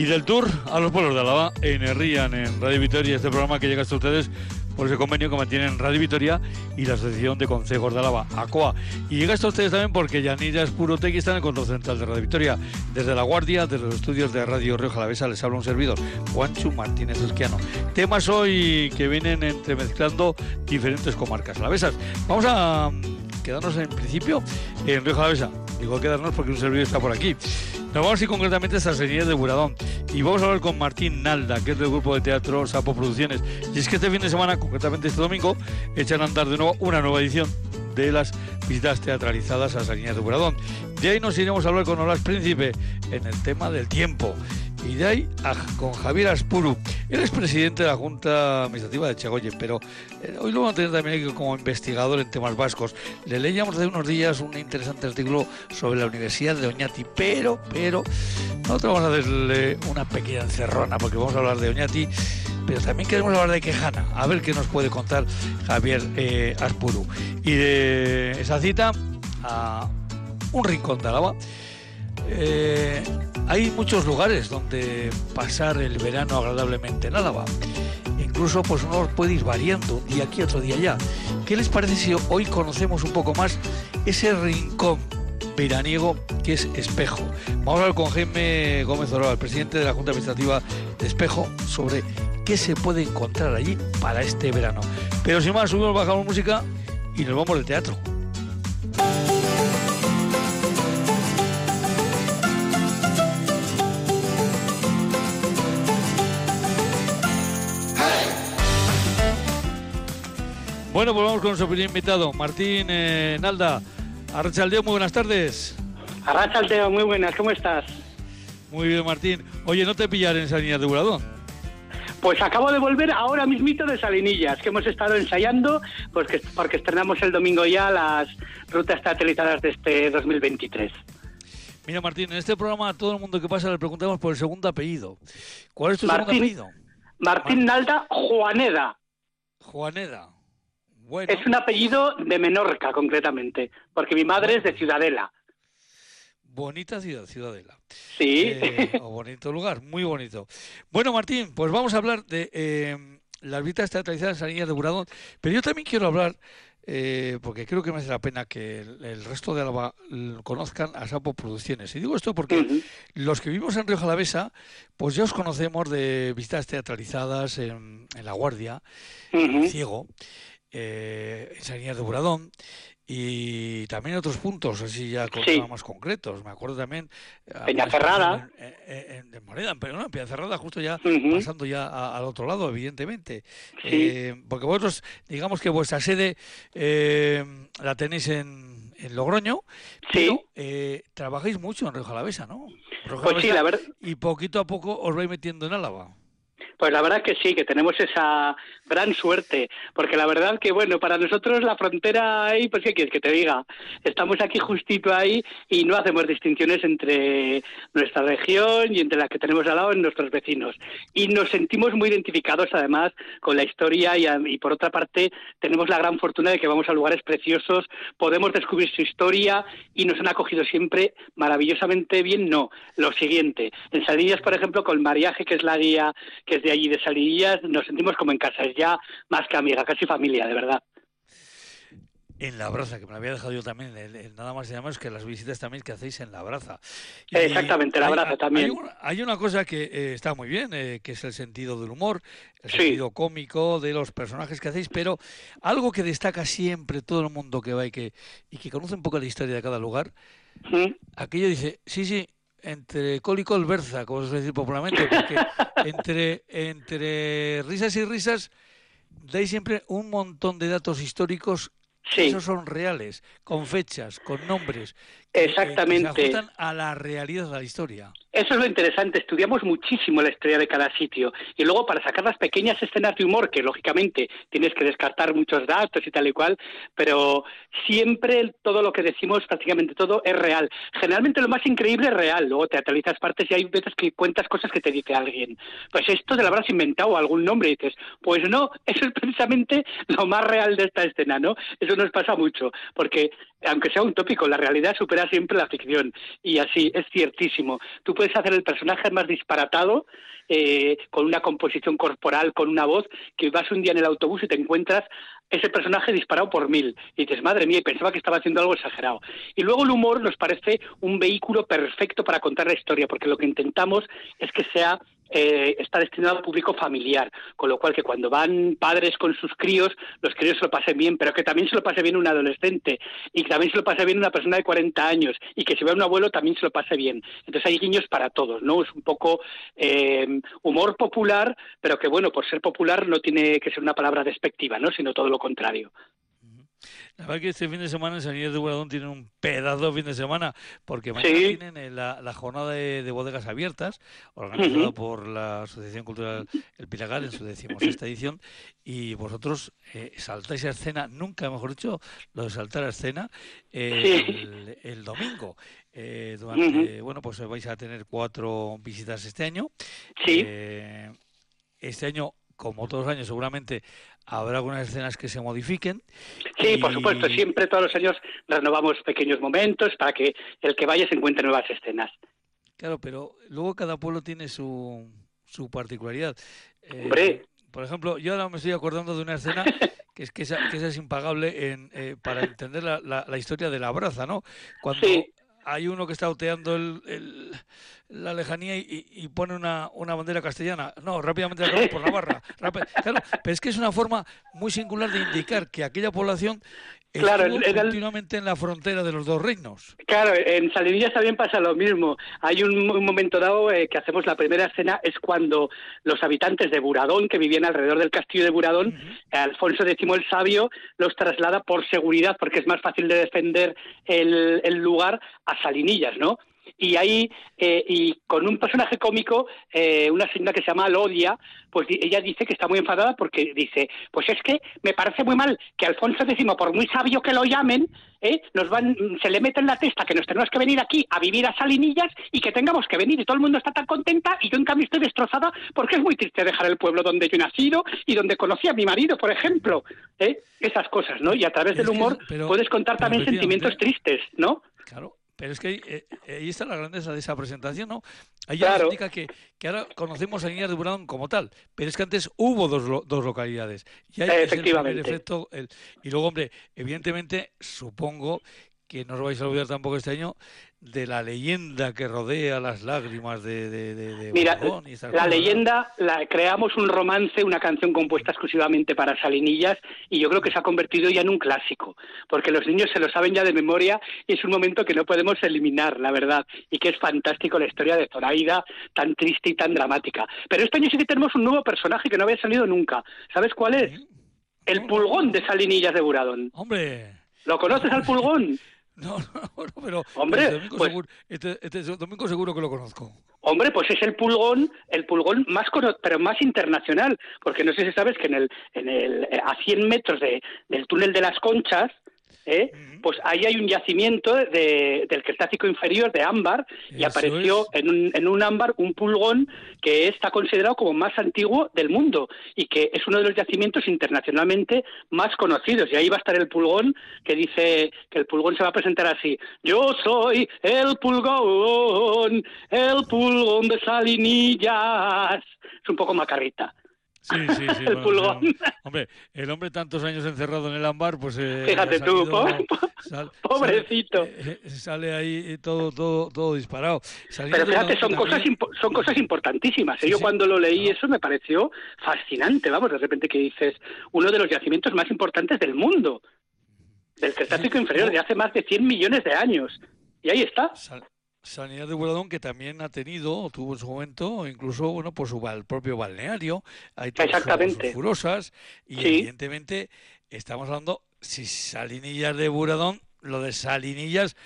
Y del tour a los pueblos de Alaba en Herrían, en Radio Vitoria, este programa que llega hasta ustedes por ese convenio que mantienen Radio Vitoria y la Asociación de Consejos de Alaba, ACOA. Y llega hasta ustedes también porque Yanira Espurotegui está en el control central de Radio Vitoria. Desde La Guardia, desde los estudios de Radio Río Jalavesa, les habla un servidor, Juanchu Martínez Esquiano. Temas hoy que vienen entremezclando diferentes comarcas alavesas. Vamos a quedarnos en principio en Río Jalavesa. Digo quedarnos porque un servidor está por aquí. Nos vamos a ir concretamente a esta serie de Buradón y vamos a hablar con Martín Nalda, que es del grupo de teatro Sapo Producciones. Y es que este fin de semana, concretamente este domingo, echan a andar de nuevo una nueva edición de las visitas teatralizadas a Salinas de Buradón. De ahí nos iremos a hablar con Olas Príncipe en el tema del tiempo. Y de ahí con Javier Aspuru. Él es presidente de la Junta Administrativa de Chagoye, pero eh, hoy lo vamos a tener también como investigador en temas vascos. Le leíamos hace unos días un interesante artículo sobre la Universidad de Oñati, pero, pero, nosotros vamos a darle una pequeña encerrona, porque vamos a hablar de Oñati, pero también queremos hablar de Quejana, a ver qué nos puede contar Javier eh, Aspuru. Y de esa cita a un rincón de Álava. Eh, hay muchos lugares donde pasar el verano agradablemente en Álava. Incluso pues uno puede ir variando día aquí, otro día allá. ¿Qué les parece si hoy conocemos un poco más ese rincón veraniego que es Espejo? Vamos a hablar con Jaime Gómez Oroa, el presidente de la Junta Administrativa de Espejo, sobre qué se puede encontrar allí para este verano. Pero sin más, subimos, bajamos música y nos vamos al teatro. Bueno, pues vamos con nuestro primer invitado, Martín eh, Nalda. Arrachaldeo, muy buenas tardes. Arrachaldeo, muy buenas, ¿cómo estás? Muy bien, Martín. Oye, ¿no te pillar en Salinillas de Buradón? Pues acabo de volver ahora mismito de Salinillas, que hemos estado ensayando, pues que, porque estrenamos el domingo ya las rutas teatralizadas de este 2023. Mira, Martín, en este programa a todo el mundo que pasa le preguntamos por el segundo apellido. ¿Cuál es tu segundo apellido? Martín Nalda Juaneda. Juaneda. Es un apellido de Menorca, concretamente, porque mi madre es de Ciudadela. Bonita ciudad, Ciudadela. Sí. Eh, bonito lugar, muy bonito. Bueno, Martín, pues vamos a hablar de eh, las visitas teatralizadas a niñas de Buradón, pero yo también quiero hablar, eh, porque creo que me hace la pena que el, resto de Álava conozcan a Sapo Producciones. Y digo esto porque los que vivimos en Río Jalavesa, pues ya os conocemos de visitas teatralizadas en, La Guardia, en Ciego eh, en Salinas de Buradón y también otros puntos así ya más concretos. Me acuerdo también eh, Peñacerrada en, en, Moneda, pero no, en Peñacerrada justo ya pasando ya al otro lado, evidentemente. Eh, porque vosotros, digamos que vuestra sede eh, la tenéis en, en Logroño, pero trabajáis mucho en Río Jalavesa, ¿no? pues sí, la verdad. Y poquito a poco os vais metiendo en Álava. Pues la verdad que sí, que tenemos esa gran suerte, porque la verdad que, bueno, para nosotros la frontera ahí, pues qué quieres que te diga, estamos aquí justito ahí y no hacemos distinciones entre nuestra región y entre la que tenemos al lado en nuestros vecinos. Y nos sentimos muy identificados además con la historia y, por otra parte tenemos la gran fortuna de que vamos a lugares preciosos, podemos descubrir su historia y nos han acogido siempre maravillosamente bien. No, lo siguiente, en Salillas, por ejemplo, con Mariaje, que es la guía que es de allí de Salillas, nos sentimos como en casa ya más que amiga, casi familia, de verdad. En la braza, que me había dejado yo también, nada más y nada que las visitas también que hacéis en la braza. Exactamente, la braza también. Hay una, cosa que eh, está muy bien, eh, que es el sentido del humor, el sentido cómico de los personajes que hacéis, pero algo que destaca siempre todo el mundo que va y que, y que conoce un poco la historia de cada lugar, aquello dice, sí, sí, entre col y colberza, como se dice popularmente, porque entre, entre risas y risas dais siempre un montón de datos históricos Sí. Esos son reales, con fechas, con nombres. Exactamente. Se ajustan a la realidad de la historia. Eso es lo interesante, estudiamos muchísimo la historia de cada sitio y luego para sacar las pequeñas escenas de humor, que lógicamente tienes que descartar muchos datos y tal y cual, pero siempre todo lo que decimos, prácticamente todo, es real. Generalmente lo más increíble es real, luego teatralizas partes y hay veces que cuentas cosas que te dice alguien. Pues esto te lo habrás inventado algún nombre y dices, pues no, eso es precisamente lo más real de esta escena, ¿no? Eso nos pasa mucho, porque aunque sea un tópico, la realidad supera siempre la ficción y así es ciertísimo. Tú puedes hacer el personaje más disparatado, eh, con una composición corporal, con una voz, que vas un día en el autobús y te encuentras ese personaje disparado por mil. Y dices, madre mía, y pensaba que estaba haciendo algo exagerado. Y luego el humor nos parece un vehículo perfecto para contar la historia, porque lo que intentamos es que sea eh, está destinado al público familiar, con lo cual que cuando van padres con sus críos, los críos se lo pasen bien, pero que también se lo pase bien un adolescente y que también se lo pase bien una persona de 40 años y que si ve a un abuelo también se lo pase bien. Entonces hay guiños para todos, ¿no? Es un poco eh, humor popular, pero que bueno, por ser popular no tiene que ser una palabra despectiva, ¿no? Sino todo lo contrario. La verdad que este fin de semana en San de Buradón tienen un pedazo fin de semana, porque mañana tienen la, jornada de, bodegas abiertas, organizada por la Asociación Cultural El Pilagal en su decimosexta edición, y vosotros eh, saltáis a escena, nunca mejor dicho, lo de saltar a escena, el, domingo. Eh, bueno, pues vais a tener cuatro visitas este año. Sí. Eh, este año como todos los años, seguramente habrá algunas escenas que se modifiquen. Sí, por supuesto, siempre todos los años renovamos pequeños momentos para que el que vaya se encuentre nuevas escenas. Claro, pero luego cada pueblo tiene su, su particularidad. Eh, Hombre. Por ejemplo, yo ahora me estoy acordando de una escena que es que esa, que es impagable en, eh, para entender la, la, historia de la braza, ¿no? Cuando hay uno que está oteando el, la lejanía y, pone una, una, bandera castellana. No, rápidamente la por la barra. claro, pero es que es una forma muy singular de indicar que aquella población Claro, continuamente en la frontera de los dos reinos. Claro, en Salinillas también pasa lo mismo. Hay un, momento dado eh, que hacemos la primera escena, es cuando los habitantes de Buradón, que vivían alrededor del castillo de Buradón, Alfonso X el Sabio los traslada por seguridad, porque es más fácil de defender el, el lugar, a Salinillas, ¿no? Y ahí eh, y con un personaje cómico eh, una señora que se llama Lodia pues ella dice que está muy enfadada porque dice pues es que me parece muy mal que Alfonso X por muy sabio que lo llamen ¿eh? nos van se le mete en la testa que nos tenemos que venir aquí a vivir a Salinillas y que tengamos que venir y todo el mundo está tan contenta y yo en cambio estoy destrozada porque es muy triste dejar el pueblo donde yo he nacido y donde conocí a mi marido por ejemplo ¿eh? esas cosas no y a través del humor puedes contar también sentimientos tristes no claro pero es que eh, ahí, está la grandeza de esa presentación, ¿no? Ahí ya indica que, que, ahora conocemos a Niñas de Buradón como tal, pero es que antes hubo dos, dos localidades. Y ahí Efectivamente. Es el efecto, y luego, hombre, evidentemente, supongo que no os vais a olvidar tampoco este año de la leyenda que rodea las lágrimas de, de, Mira, la leyenda, la, creamos un romance, una canción compuesta exclusivamente para Salinillas y yo creo que se ha convertido ya en un clásico, porque los niños se lo saben ya de memoria y es un momento que no podemos eliminar, la verdad, y que es fantástico la historia de Zoraida, tan triste y tan dramática. Pero este año sí que tenemos un nuevo personaje que no había salido nunca. ¿Sabes cuál es? El pulgón de Salinillas de Buradón. ¡Hombre! ¿Lo conoces al pulgón? No, no, pero hombre, este domingo, pues seguro, este, este, domingo seguro que lo conozco. Hombre, pues es el pulgón, el pulgón más pero más internacional, porque no sé si sabes que en el, en el a 100 metros de, del túnel de las Conchas, ¿eh? pues ahí hay un yacimiento de, del Cretácico inferior de ámbar y apareció en, un, en un ámbar un pulgón que está considerado como más antiguo del mundo y que es uno de los yacimientos internacionalmente más conocidos. Y ahí va a estar el pulgón que dice que el pulgón se va a presentar así. Yo soy el pulgón, el pulgón de Salinillas. Es un poco macarrita. Sí, sí, sí. el pulgón. hombre, el hombre tantos años encerrado en el ámbar, pues... Eh, Fíjate tú, pobrecito. Eh, sale, ahí todo, todo, todo disparado. Pero fíjate, son, cosas, son cosas importantísimas. ¿eh? Yo cuando lo leí eso me pareció fascinante, vamos, de repente que dices, uno de los yacimientos más importantes del mundo, del Cretácico inferior, de hace más de 100 millones de años. Y ahí está. Sanidad de Buradón que también ha tenido, tuvo en su momento, incluso bueno, por su propio balneario, hay Exactamente. furosas y evidentemente estamos hablando si Salinillas de Buradón lo de Salinillas.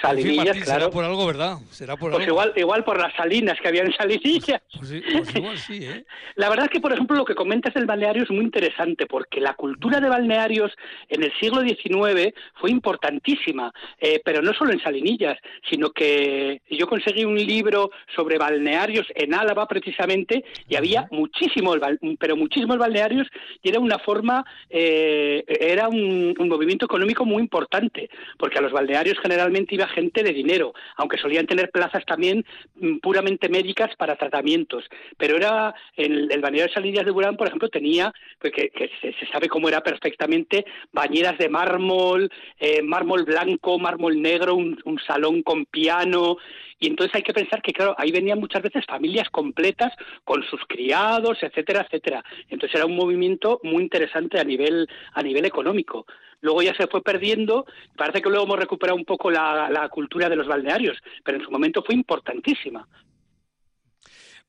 Salinillas, claro. Será por algo, ¿verdad? Será por pues Igual, igual por las salinas que había en Salinillas. Pues, pues igual sí, ¿eh? La verdad es que, por ejemplo, lo que comentas del balneario es muy interesante, porque la cultura de balnearios en el siglo XIX fue importantísima, eh, pero no solo en Salinillas, sino que yo conseguí un libro sobre balnearios en Álava, precisamente, y había muchísimos, pero muchísimos balnearios, y era una forma, eh, era un movimiento económico muy importante porque a los balnearios generalmente iba gente de dinero, aunque solían tener plazas también mm, puramente médicas para tratamientos. Pero era el, el balneario de Salillas de Burán, por ejemplo, tenía, pues, que, se, sabe cómo era perfectamente, bañeras de mármol, eh, mármol blanco, mármol negro, un, salón con piano. Y entonces hay que pensar que, claro, ahí venían muchas veces familias completas con sus criados, etcétera, etcétera. Entonces era un movimiento muy interesante a nivel, a nivel económico luego ya se fue perdiendo, parece que luego hemos recuperado un poco la, cultura de los balnearios, pero en su momento fue importantísima.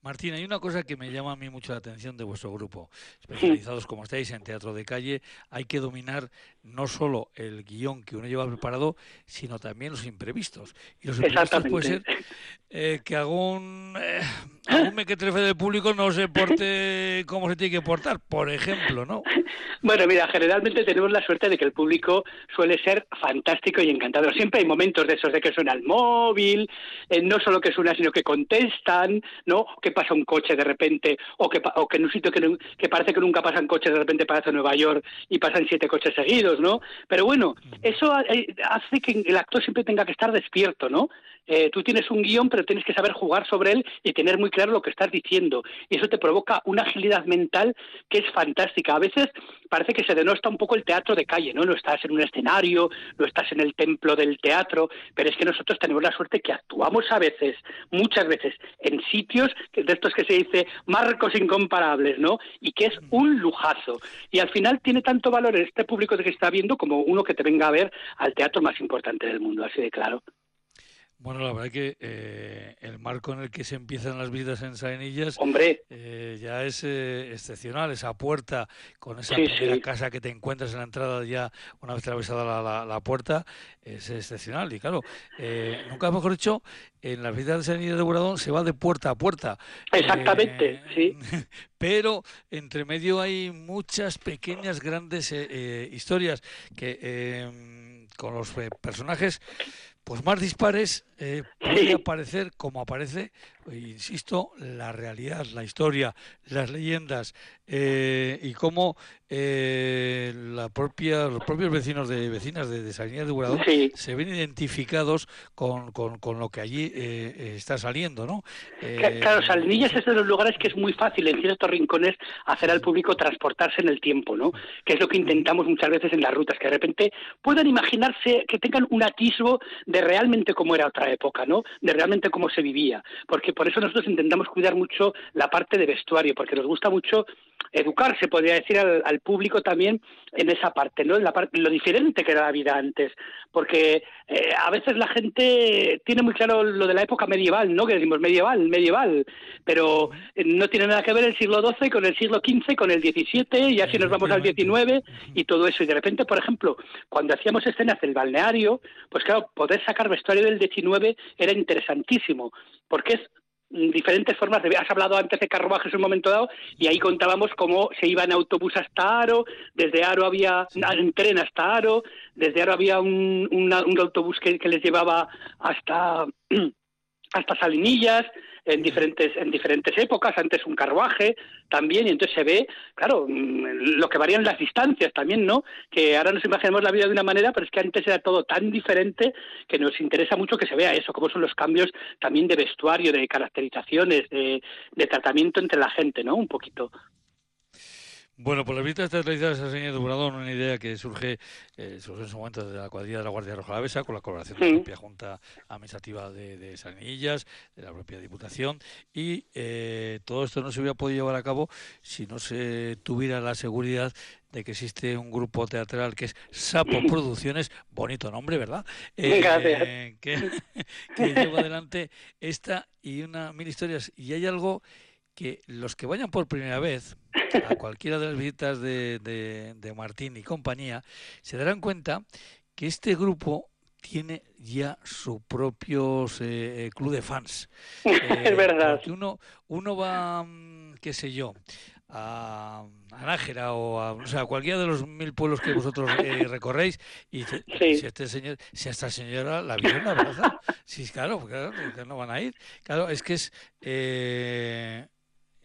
Martín, hay una cosa que me llama a mí mucho la atención de vuestro grupo. Especializados como estáis en teatro de calle, hay que dominar no solo el guion que uno lleva preparado, sino también los imprevistos. Y los imprevistos puede ser eh, que algún, eh, algún mequetrefe del público no se porte como se tiene que portar, por ejemplo, ¿no? Bueno, mira, generalmente tenemos la suerte de que el público suele ser fantástico y encantador. Siempre hay momentos de esos de que suena el móvil, eh, no solo que suena, sino que contestan, ¿no? Que pasa un coche de repente, o que, o que en un sitio que, que parece que nunca pasan coches, de repente pasa Nueva York y pasan siete coches seguidos, ¿no? Pero bueno, eso eh, hace que el actor siempre tenga que estar despierto, ¿no? Eh, tú tienes un guion, pero tienes que saber jugar sobre él y tener muy claro lo que estás diciendo. Y eso te provoca una agilidad mental que es fantástica. A veces parece que se denosta un poco el teatro de calle, ¿no? No estás en un escenario, no estás en el templo del teatro, pero es que nosotros tenemos la suerte que actuamos a veces, muchas veces, en sitios de estos que se dice marcos incomparables, ¿no? Y que es un lujazo. Y al final tiene tanto valor este público que está viendo como uno que te venga a ver al teatro más importante del mundo, así de claro. Bueno, la verdad es que eh, el marco en el que se empiezan las visitas en Saenillas Hombre. Eh, ya es eh, excepcional. Esa puerta con esa primera casa que te encuentras en la entrada ya una vez atravesada la, la, puerta es excepcional. Y claro, nunca mejor dicho, en las visitas de Saenillas de Buradón se va de puerta a puerta. Exactamente, sí. Pero entre medio hay muchas pequeñas, grandes historias que con los personajes pues más dispares eh, puede aparecer como aparece, insisto, la realidad, la historia, las leyendas eh, y cómo eh, la propia, los propios vecinos de vecinas de, de de Buradón se ven identificados con, con, lo que allí eh, está saliendo, ¿no? claro, Salinillas es de los lugares que es muy fácil en ciertos rincones hacer al público transportarse en el tiempo, ¿no? Que es lo que intentamos muchas veces en las rutas, que de repente puedan imaginarse que tengan un atisbo de realmente cómo era otra época, ¿no? De realmente cómo se vivía. Porque por eso nosotros intentamos cuidar mucho la parte de vestuario, porque nos gusta mucho educarse, podría decir, al, público también en esa parte, ¿no? En la parte, lo diferente que era la vida antes. Porque eh, a veces la gente tiene muy claro lo de la época medieval, ¿no? Que decimos medieval, medieval, pero no tiene nada que ver el siglo XII con el siglo XV, con el XVII, y así nos vamos al XIX y todo eso. Y de repente, por ejemplo, cuando hacíamos escenas del balneario, pues claro, poder sacar vestuario del XIX era interesantísimo, porque es diferentes formas de... Has hablado antes de carruajes en un momento dado y ahí contábamos cómo se iba en autobús hasta Aro, desde Aro había en tren hasta Aro, desde Aro había un, un autobús que, que les llevaba hasta, hasta Salinillas, en diferentes, en diferentes épocas, antes un carruaje también, y entonces se ve, claro, mm, lo que varían las distancias también, ¿no? Que ahora nos imaginamos la vida de una manera, pero es que antes era todo tan diferente que nos interesa mucho que se vea eso, cómo son los cambios también de vestuario, de caracterizaciones, de, de tratamiento entre la gente, ¿no? Un poquito. Bueno, por las visitas teatralizadas ha señor Duradón una idea que surge, eh, surge en su momento de la cuadrilla de la Guardia Roja Besa, con la colaboración de la propia Junta Administrativa de, de Sanillas, de la propia Diputación, y eh, todo esto no se hubiera podido llevar a cabo si no se tuviera la seguridad de que existe un grupo teatral que es Sapo Producciones, bonito nombre, ¿verdad? Eh, que, que lleva adelante esta y una mil historias. Y hay algo que los que vayan por primera vez a cualquiera de las visitas de, de, Martín y compañía se darán cuenta que este grupo tiene ya su propio eh, club de fans. es verdad. Uno, uno va, mm, qué sé yo, a, Nájera o a, o sea, cualquiera de los mil pueblos que vosotros eh, recorréis y si este señor, si esta señora la vieron la sí, claro, claro, no van a ir. Claro, es que es eh,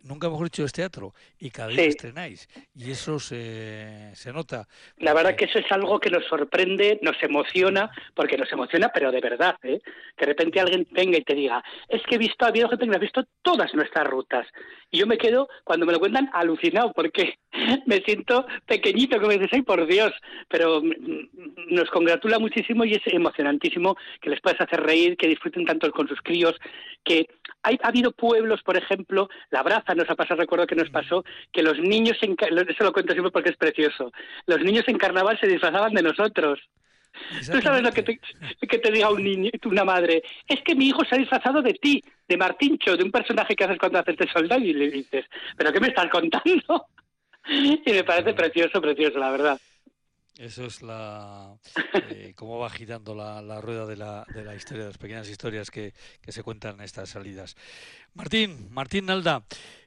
nunca mejor dicho, es teatro y cada día estrenáis y eso se, se nota. La verdad que eso es algo que nos sorprende, nos emociona, porque nos emociona, pero de verdad, ¿eh? que de repente alguien venga y te diga, es que he visto, ha habido gente que me ha visto todas nuestras rutas y yo me quedo, cuando me lo cuentan, alucinado, porque me siento pequeñito, como dices, ay por Dios, pero nos congratula muchísimo y es emocionantísimo que les puedas hacer reír, que disfruten tanto con sus críos, que hay, ha habido pueblos, por ejemplo, La Braza nos ha pasado, recuerdo que nos pasó, que los niños, en, eso lo cuento siempre porque es precioso, los niños en carnaval se disfrazaban de nosotros. Tú sabes lo que te, que te diga un niño, una madre, es que mi hijo se ha disfrazado de ti, de Martincho, de un personaje que haces cuando haces de soldado y le dices, ¿pero qué me estás contando? Y me parece precioso, precioso, la verdad. Eso es la eh, cómo va girando la, la rueda de la, de la, historia, de las pequeñas historias que, que, se cuentan en estas salidas. Martín, Martín Nalda,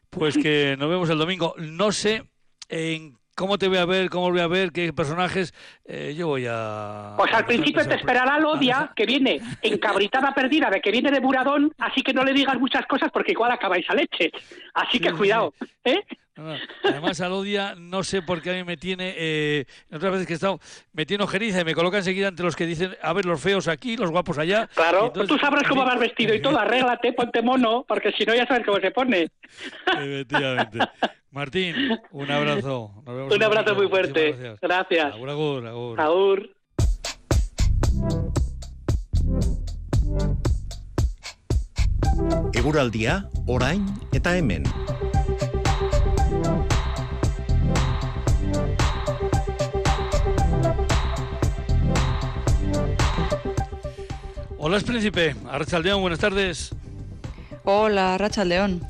pues que nos vemos el domingo. No sé en cómo te voy a ver, cómo voy a ver, qué personajes. Eh, yo voy a. Pues al principio te esperará Lodia, que viene encabritada perdida de que viene de Buradón, así que no le digas muchas cosas porque igual acabáis a leche. Así que cuidado, ¿eh? Además, Alodia, no sé por qué a mí me tiene, eh, otras veces que he estado, me tiene ojeriza y me coloca enseguida entre los que dicen, a ver, los feos aquí, los guapos allá. Claro, tú sabrás cómo vas vestido y todo, arréglate, ponte mono, porque si no ya sabes cómo se pone. Efectivamente. Martín, un abrazo. un abrazo muy fuerte. Gracias. gracias. Agur, agur, agur. Agur. Eguraldia, orain eta hemen. Hola, es Príncipe. Arrachaldeón, buenas tardes. Hola, Arrachaldeón.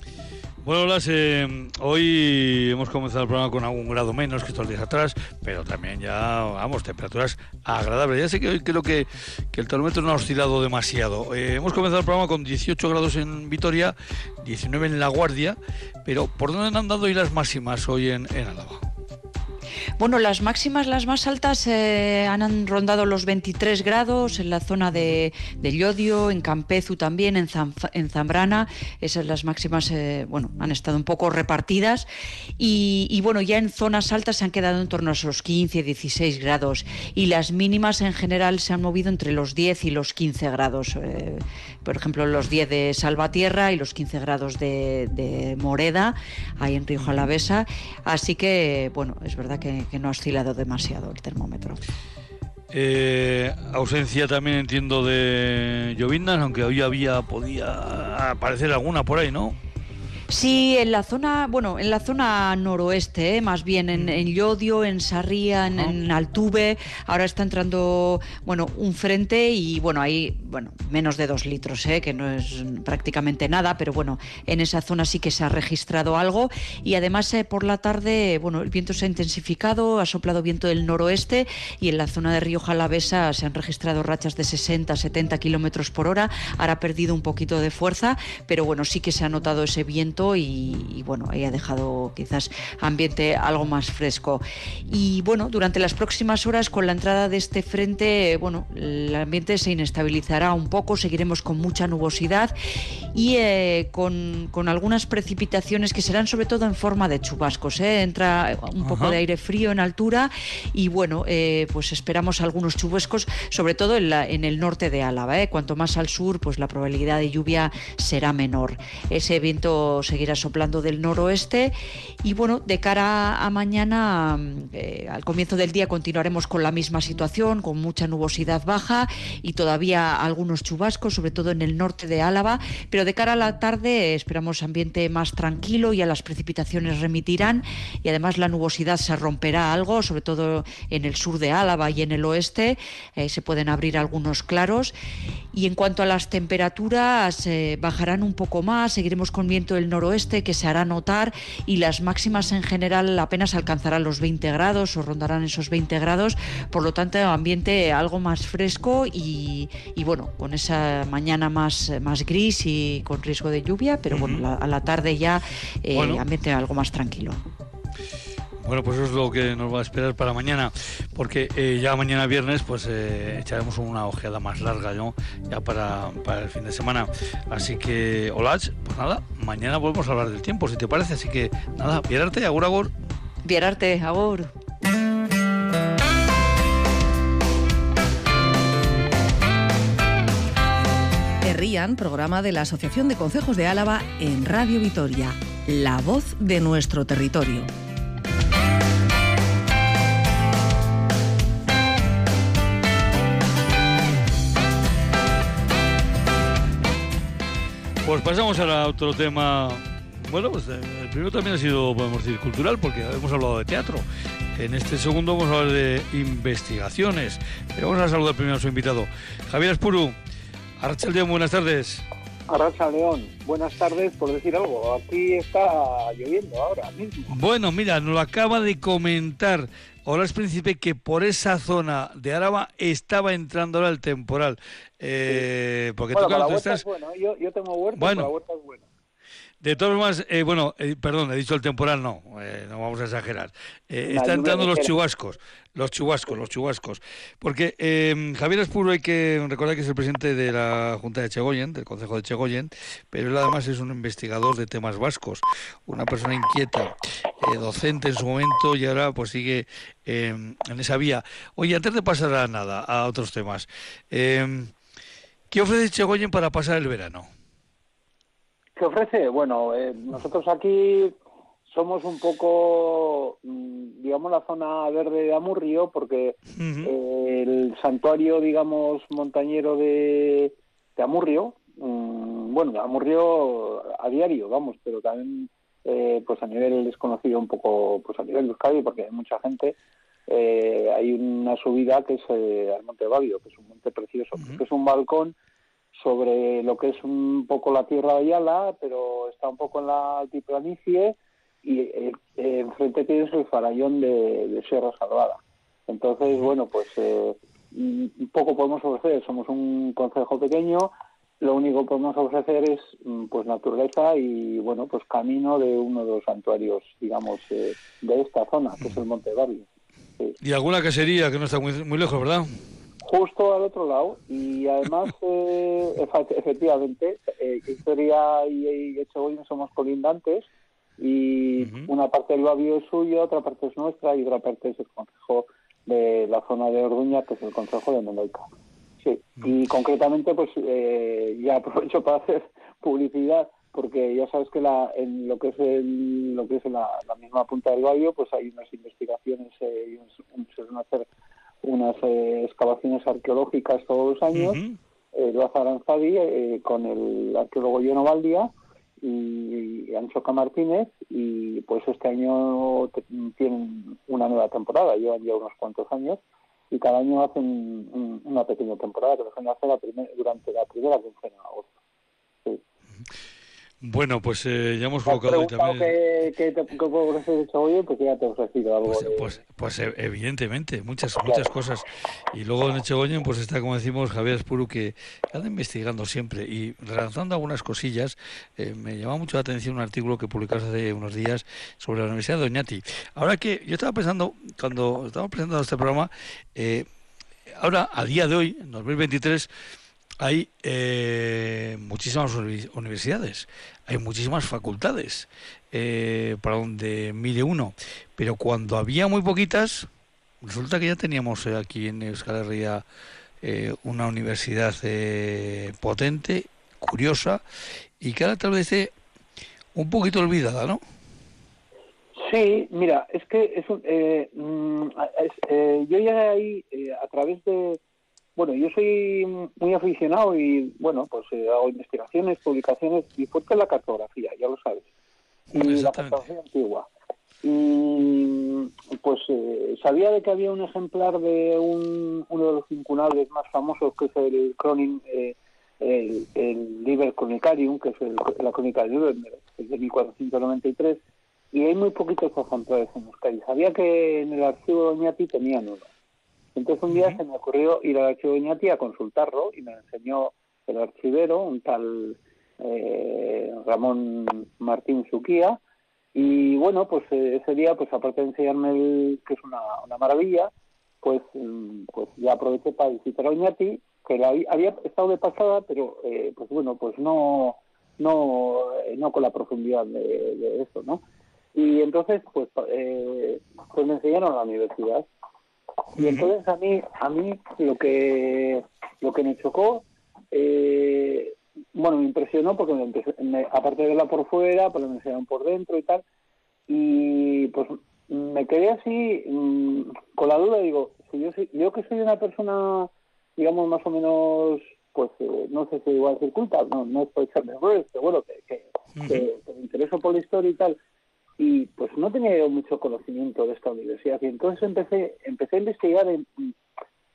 Bueno, hola, eh, hoy hemos comenzado el programa con algún grado menos que estos días atrás, pero también ya, vamos, temperaturas agradables. Ya sé que hoy creo que, que el termómetro no ha oscilado demasiado. Eh, hemos comenzado el programa con 18 grados en Vitoria, 19 en La Guardia, pero ¿por dónde han dado hoy las máximas hoy en, en Álava? Bueno, las máximas, las más altas, eh, han rondado los 23 grados en la zona de, de Llodio, en Campezu también, en, Zambrana. Esas las máximas, eh, bueno, han estado un poco repartidas. Y, bueno, ya en zonas altas se han quedado en torno a esos 15, 16 grados. Y las mínimas en general se han movido entre los 10 y los 15 grados. Eh, por ejemplo, los 10 de Salvatierra y los 15 grados de, de Moreda, ahí en Río Jalavesa. Así que, bueno, es verdad que que, no ha oscilado demasiado el termómetro. Eh, ausencia también entiendo de llovinas, aunque hoy había podía aparecer alguna por ahí, ¿no? Sí, en la zona, bueno, en la zona noroeste, ¿eh? más bien en, en, Llodio, en Sarría, en, Altuve. Ahora está entrando, bueno, un frente y bueno, ahí, bueno, menos de dos litros, ¿eh? que no es prácticamente nada, pero bueno, en esa zona sí que se ha registrado algo. Y además eh, por la tarde, bueno, el viento se ha intensificado, ha soplado viento del noroeste y en la zona de Río Jalavesa se han registrado rachas de 60, 70 kilómetros por hora. Ahora ha perdido un poquito de fuerza, pero bueno, sí que se ha notado ese viento y, bueno, ahí ha dejado quizás ambiente algo más fresco. Y bueno, durante las próximas horas con la entrada de este frente, bueno, el ambiente se inestabilizará un poco, seguiremos con mucha nubosidad y eh, con, con, algunas precipitaciones que serán sobre todo en forma de chubascos. ¿eh? Entra un poco de aire frío en altura y bueno, eh, pues esperamos algunos chubascos, sobre todo en, la, en el norte de Álava. Cuanto más al sur, pues la probabilidad de lluvia será menor. Ese viento seguirá soplando del noroeste. Y bueno, de cara a mañana, eh, al comienzo del día continuaremos con la misma situación, con mucha nubosidad baja y todavía algunos chubascos, sobre todo en el norte de Álava, pero de cara a la tarde esperamos ambiente más tranquilo, y a las precipitaciones remitirán. Y además la nubosidad se romperá algo, sobre todo en el sur de Álava y en el oeste, eh, se pueden abrir algunos claros. Y en cuanto a las temperaturas eh, bajarán un poco más, seguiremos con viento del noroeste que se hará notar y las máximas en general apenas alcanzarán los 20 grados o rondarán esos 20 grados, por lo tanto ambiente algo más fresco y, bueno, con esa mañana más, más gris y con riesgo de lluvia, pero bueno, a la tarde ya eh, ambiente algo más tranquilo. Bueno, pues eso es lo que nos va a esperar para mañana, porque eh, ya mañana viernes pues eh, echaremos una ojeada más larga, ¿no? Ya para, para el fin de semana. Así que, Olach, pues nada, mañana volvemos a hablar del tiempo, si te parece. Así que nada, Pierarte, agur, agur. Pierarte, agur. Rían, programa de la Asociación de Consejos de Álava en Radio Vitoria, la voz de nuestro territorio. Pues pasamos a otro tema. Bueno, pues eh, el primero también ha sido, podemos decir, cultural, porque hemos hablado de teatro. En este segundo vamos a hablar de investigaciones. Pero vamos a saludar primero a su invitado, Javier Espuru. Arracha León, buenas tardes. Arracha León, buenas tardes por decir algo. Aquí está lloviendo ahora mismo. Bueno, mira, nos lo acaba de comentar Horas Príncipe que por esa zona de Araba estaba entrando ahora el temporal. Eh, porque bueno, tú, claro, la tú huerta estás... es buena. Yo, yo tengo huerta, Bueno. la huerta es buena. De todas formas, eh, bueno, eh, perdón, he dicho el temporal, no, eh, no vamos a exagerar. Eh, La está lluvia entrando los chubascos, los chubascos, los chubascos. Porque eh, Javier Espuro hay que recordar que es el presidente de la Junta de Chegoyen, del Consejo de Chegoyen, pero él además es un investigador de temas vascos, una persona inquieta, eh, docente en su momento y ahora pues sigue eh, en esa vía. Oye, antes de pasar a nada, a otros temas, eh, ¿qué ofrece Chegoyen para pasar el verano? ¿Qué ofrece? Bueno, eh, nosotros aquí somos un poco, mm, digamos, la zona verde de Amurrio, porque eh, el santuario, digamos, montañero de, de Amurrio, mm, bueno, de Amurrio a diario, vamos, pero también eh, pues a nivel desconocido un poco, pues a nivel de Euskadi, porque hay mucha gente, eh, hay una subida que es eh, al Monte Babio, que es un monte precioso, Ujú. que es un balcón sobre lo que es un poco la tierra de Ayala, pero está un poco en la altiplanicie y eh, eh, enfrente tienes el farallón de, de Sierra Salvada. Entonces, bueno, pues eh, un poco podemos ofrecer, somos un concejo pequeño, lo único que podemos ofrecer es mm, pues naturaleza y bueno, pues camino de uno de los santuarios, digamos, eh, de esta zona, que es el Monte Babio. Sí Y alguna casería que no está muy, muy lejos, ¿verdad? justo al otro lado y además eh, efectivamente eh, Historia y, y Echegoyen somos colindantes y una parte del Babio es suyo, otra parte es nuestra y otra parte es el consejo de la zona de Orduña que es el consejo de Mendoica. Sí, y concretamente pues eh, ya aprovecho para hacer publicidad porque ya sabes que la, en lo que es el, lo que es la, la misma punta del Babio pues hay unas investigaciones eh, y un- se suelen hacer unas eh, excavaciones arqueológicas todos los años, eh, lo hace Aranzadi eh, con el arqueólogo Jono Baldia y Anchoca Martínez y pues este año te- tienen una nueva temporada, llevan ya unos cuantos años y cada año hacen un- una pequeña temporada que lo suelen hacer la primer- durante la primera quincena de agosto. Sí. Bueno, pues eh, ya hemos colocado también. qué, pues ya te he ofrecido algo Pues, de... pues, pues, eh, evidentemente, muchas muchas cosas. Y luego en Echegoyen pues está, como decimos, Javier Espuru, que anda investigando siempre y relanzando algunas cosillas. Eh, me llama mucho la atención un artículo que publicaste hace unos días sobre la Universidad de Oñati. Ahora que yo estaba pensando, cuando estábamos presentando este programa, eh, ahora, a día de hoy, en 2023, hay eh, muchísimas uni- universidades, hay muchísimas facultades eh, para donde mire uno, pero cuando había muy poquitas, resulta que ya teníamos eh, aquí en Euskal Herria eh, una universidad eh, potente, curiosa y que ahora tal vez un poquito olvidada, ¿no? Sí, mira, es que es un- mm, es- yo llegué ahí a través de, bueno, yo soy muy aficionado y, bueno, pues eh, hago investigaciones, publicaciones y fuerte en la cartografía, ya lo sabes, y la cartografía antigua. Y pues eh, sabía de que había un ejemplar de un, uno de los incunables más famosos, que es el Cronin, eh, el, el Liber Chronicarium, que es el- la crónica de Nuremberg, es de 1493, y hay muy poquitos ejemplares en Euskadi. Sabía que en el archivo de Oñati tenían uno. Entonces un día se me ocurrió ir al archivo de Oñati a consultarlo y me enseñó el archivero, un tal eh, Ramón Martín Suquía, Y bueno, pues eh, ese día, pues aparte de enseñarme el, que es una, una maravilla, pues, mm, pues ya aproveché para visitar a Oñati, que la, había estado de pasada, pero eh, pues bueno, pues no, no, eh, no con la profundidad de, de eso, ¿no? Y entonces, pues, eh, pues me enseñaron a la universidad. Y entonces a mí, a mí lo que, lo que me chocó, eh, bueno, me impresionó porque me empecé, me, aparte de verla por fuera, pues me enseñaron por dentro y tal. Y pues me quedé así mmm, con la duda, digo, si yo, yo que soy una persona, digamos, más o menos, pues eh, no sé si igual a decir culta, no, no es por echarme pero bueno, que, que, uh -huh. que, que me intereso por la historia y tal, y pues no tenía yo mucho conocimiento de esta universidad. Y entonces empecé empecé a investigar en,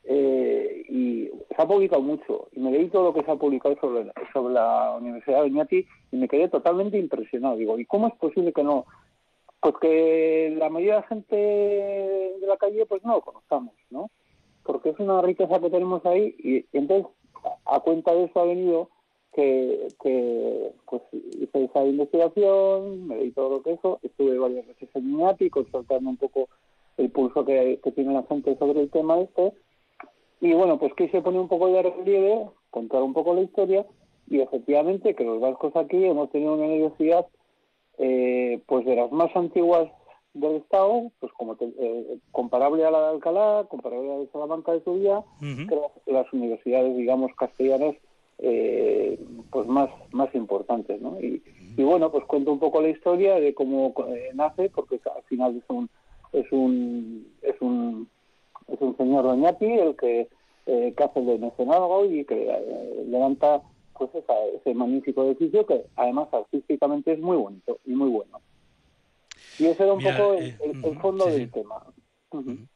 eh, y se ha publicado mucho. Y me leí todo lo que se ha publicado sobre la, sobre la Universidad de Oñati y me quedé totalmente impresionado. Digo y cómo es posible que no pues que la mayoría de la gente de la calle pues no lo conozcamos no porque es una riqueza que tenemos ahí y, entonces a cuenta de eso ha venido que, que pues hice esa investigación, me leí todo lo que eso, estuve varias veces en INATI consultando un poco el pulso que, que, tiene la gente sobre el tema este y bueno, pues quise poner un poco de relieve, contar un poco la historia y efectivamente que los vascos aquí hemos tenido una universidad eh, pues de las más antiguas del Estado, pues como te, eh, comparable a la de Alcalá, comparable a la de Salamanca de su día, uh -huh. que las, las universidades, digamos, castellanas eh, pues más más importantes ¿no? y, y, bueno pues cuento un poco la historia de cómo eh, nace porque al final es un es un es un es un señor doñati el que, eh, que hace de mecenazgo y que eh, levanta pues esa, ese magnífico edificio que además artísticamente es muy bonito y muy bueno y ese era un Mira, poco el, el, el fondo sí, del sí. tema uh -huh.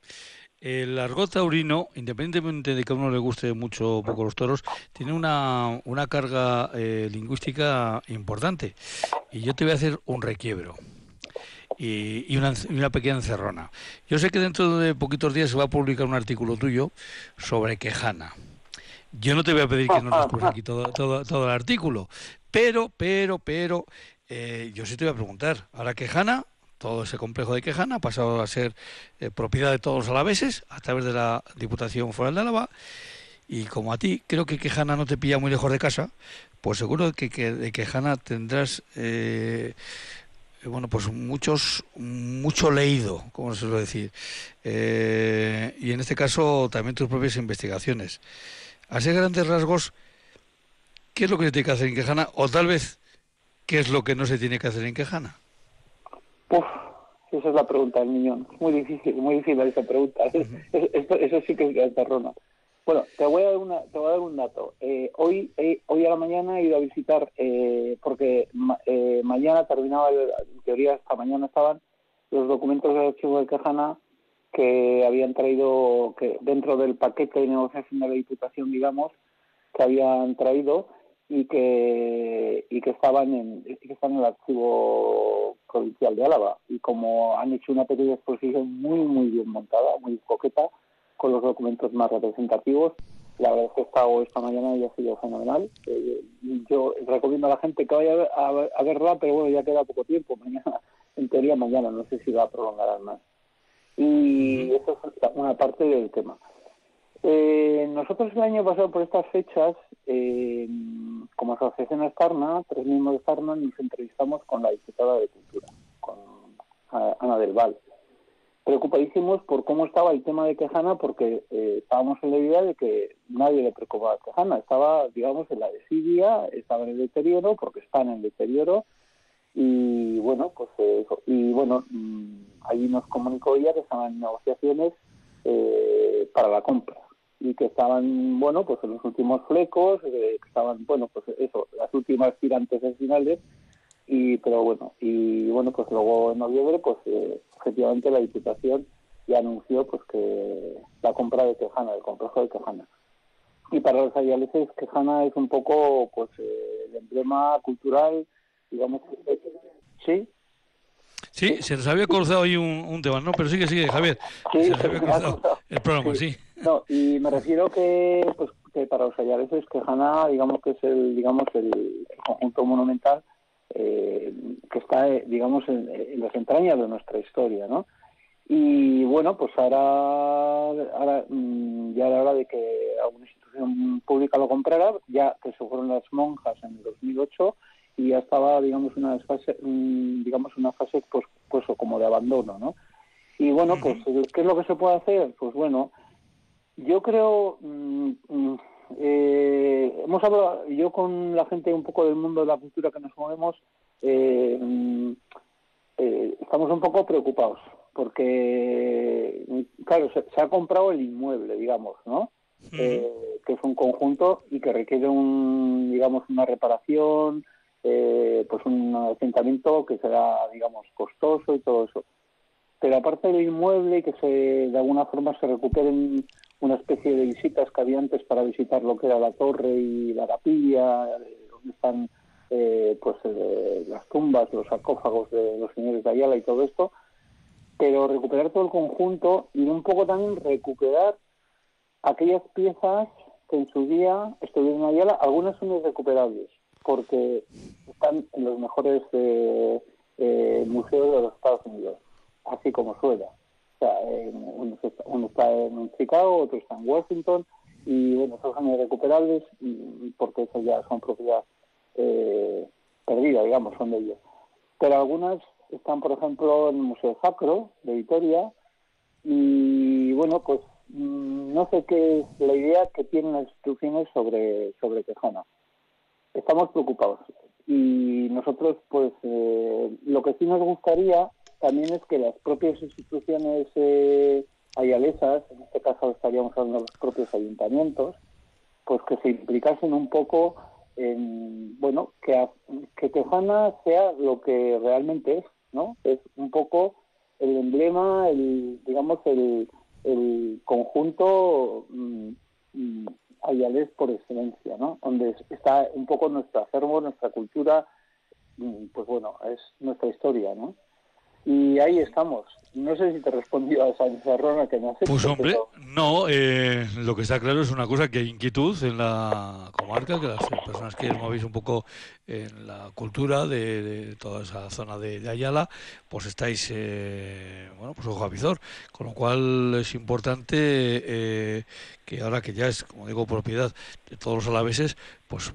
El argot taurino, independientemente de que a uno le guste mucho o poco los toros, tiene una, una carga eh, lingüística importante. Y yo te voy a hacer un requiebro y, una, pequeña encerrona. Yo sé que dentro de poquitos días se va a publicar un artículo tuyo sobre quejana. Yo no te voy a pedir que nos descubres aquí todo, todo, todo, el artículo, pero, pero, pero, eh, yo sí te voy a preguntar. Ahora quejana, todo ese complejo de Quejana ha pasado a ser eh, propiedad de todos los alaveses a través de la Diputación Foral de Álava y como a ti creo que Quejana no te pilla muy lejos de casa, pues seguro que, que de Quejana tendrás eh, bueno pues muchos mucho leído, como se suele decir, eh, y en este caso también tus propias investigaciones. Así grandes rasgos, ¿qué es lo que se tiene que hacer en Quejana? O tal vez, ¿qué es lo que no se tiene que hacer en Quejana? Uf, esa es la pregunta del millón. Muy difícil, muy difícil esa pregunta. Uh -huh. eso, eso, eso, sí que es terrona. Bueno, te voy a dar, una, te voy a dar un dato. Eh, hoy, eh, hoy a la mañana he ido a visitar, eh, porque ma, eh, mañana terminaba, en teoría esta mañana estaban los documentos del archivo de Cajana que habían traído, que dentro del paquete de negociación de la Diputación, digamos, que habían traído y que y que estaban en que están en el archivo provincial de Álava. Y como han hecho una pequeña exposición muy muy bien montada muy coqueta con los documentos más representativos la verdad es que he estado esta mañana y ha sido fenomenal. Eh, yo recomiendo a la gente que vaya a, a, a, verla pero bueno ya queda poco tiempo mañana en teoría mañana no sé si va a prolongar más. Y eso es una parte del tema eh, nosotros el año pasado por estas fechas, eh, como asociación externa, tres miembros de externa, nos entrevistamos con la diputada de Cultura, con Ana del Val. Preocupadísimos por cómo estaba el tema de Quejana, porque eh, estábamos en la idea de que nadie le preocupaba a Quejana. Estaba, digamos, en la desidia, estaba en el deterioro, porque está en deterioro, y bueno, pues eso. Y bueno, mmm, ahí nos comunicó ella que estaban en negociaciones eh, para la compra y que estaban, bueno, pues en los últimos flecos, eh, que estaban, bueno, pues eso, las últimas tirantes finales, y pero bueno, y bueno, pues luego en noviembre, pues eh, efectivamente la Diputación ya anunció pues que la compra de Quejana, del complejo de Quejana. Y para los ayaleses, Quejana es un poco, pues, eh, el emblema cultural, digamos, sí, Sí, se nos había cruzado ahí un, un, tema, ¿no? Pero sigue, sigue, Javier. Sí, se nos había cruzado el programa, sí. sí. No, y me refiero que, pues, que para los ayaleses, que Jana, digamos que es el, digamos, el, conjunto monumental eh, que está, eh, digamos, en, en, las entrañas de nuestra historia, ¿no? Y bueno, pues ahora, ahora mm, ya era hora de que alguna institución pública lo comprara, ya que se fueron las monjas en el 2008 y ya estaba, digamos, una fase, digamos, una fase, pues, pues como de abandono, ¿no? Y bueno, pues, ¿qué es lo que se puede hacer? Pues bueno, yo creo, mm, mm, eh, hemos hablado, yo con la gente un poco del mundo de la cultura que nos movemos, eh, mm, eh, estamos un poco preocupados, porque, claro, se, ha comprado el inmueble, digamos, ¿no? que es un conjunto y que requiere un, digamos, una reparación, pues un asentamiento que será, digamos, costoso y todo eso pero aparte del inmueble que se de alguna forma se recuperen una especie de visitas que había antes para visitar lo que era la torre y la capilla donde están eh, pues eh, las tumbas los sarcófagos de los señores de Ayala y todo esto pero recuperar todo el conjunto y un poco también recuperar aquellas piezas que en su día estuvieron en Ayala algunas son irrecuperables porque están en los mejores eh, museos de los Estados Unidos así como suena. O uno, está en Chicago, otro está en Washington, y bueno, son irrecuperables porque eso ya son propiedad eh, perdida, digamos, son de ellos. Pero algunas están, por ejemplo, en el Museo Sacro de Vitoria, y bueno, pues mm, no sé qué es la idea que tienen las instituciones sobre, sobre Tejona. Estamos preocupados. Y nosotros, pues, eh, lo que sí nos gustaría también es que las propias instituciones eh, ayalesas, en este caso estaríamos hablando de los propios ayuntamientos, pues que se implicasen un poco en, bueno, que, que Tejana sea lo que realmente es, ¿no? Es un poco el emblema, el, digamos, el, el conjunto mm, mm, ayalés por excelencia, ¿no? Donde está un poco nuestro acervo, nuestra cultura, mm, pues bueno, es nuestra historia, ¿no? Y ahí estamos. No sé si te respondió a esa encerrona que me hace. Pues hombre, no, eh, lo que está claro es una cosa que hay inquietud en la comarca, que las personas que movéis un poco en la cultura de, toda esa zona de, Ayala, pues estáis, eh, bueno, pues ojo a visor. Con lo cual es importante eh, que ahora que ya es, como digo, propiedad de todos los alaveses, pues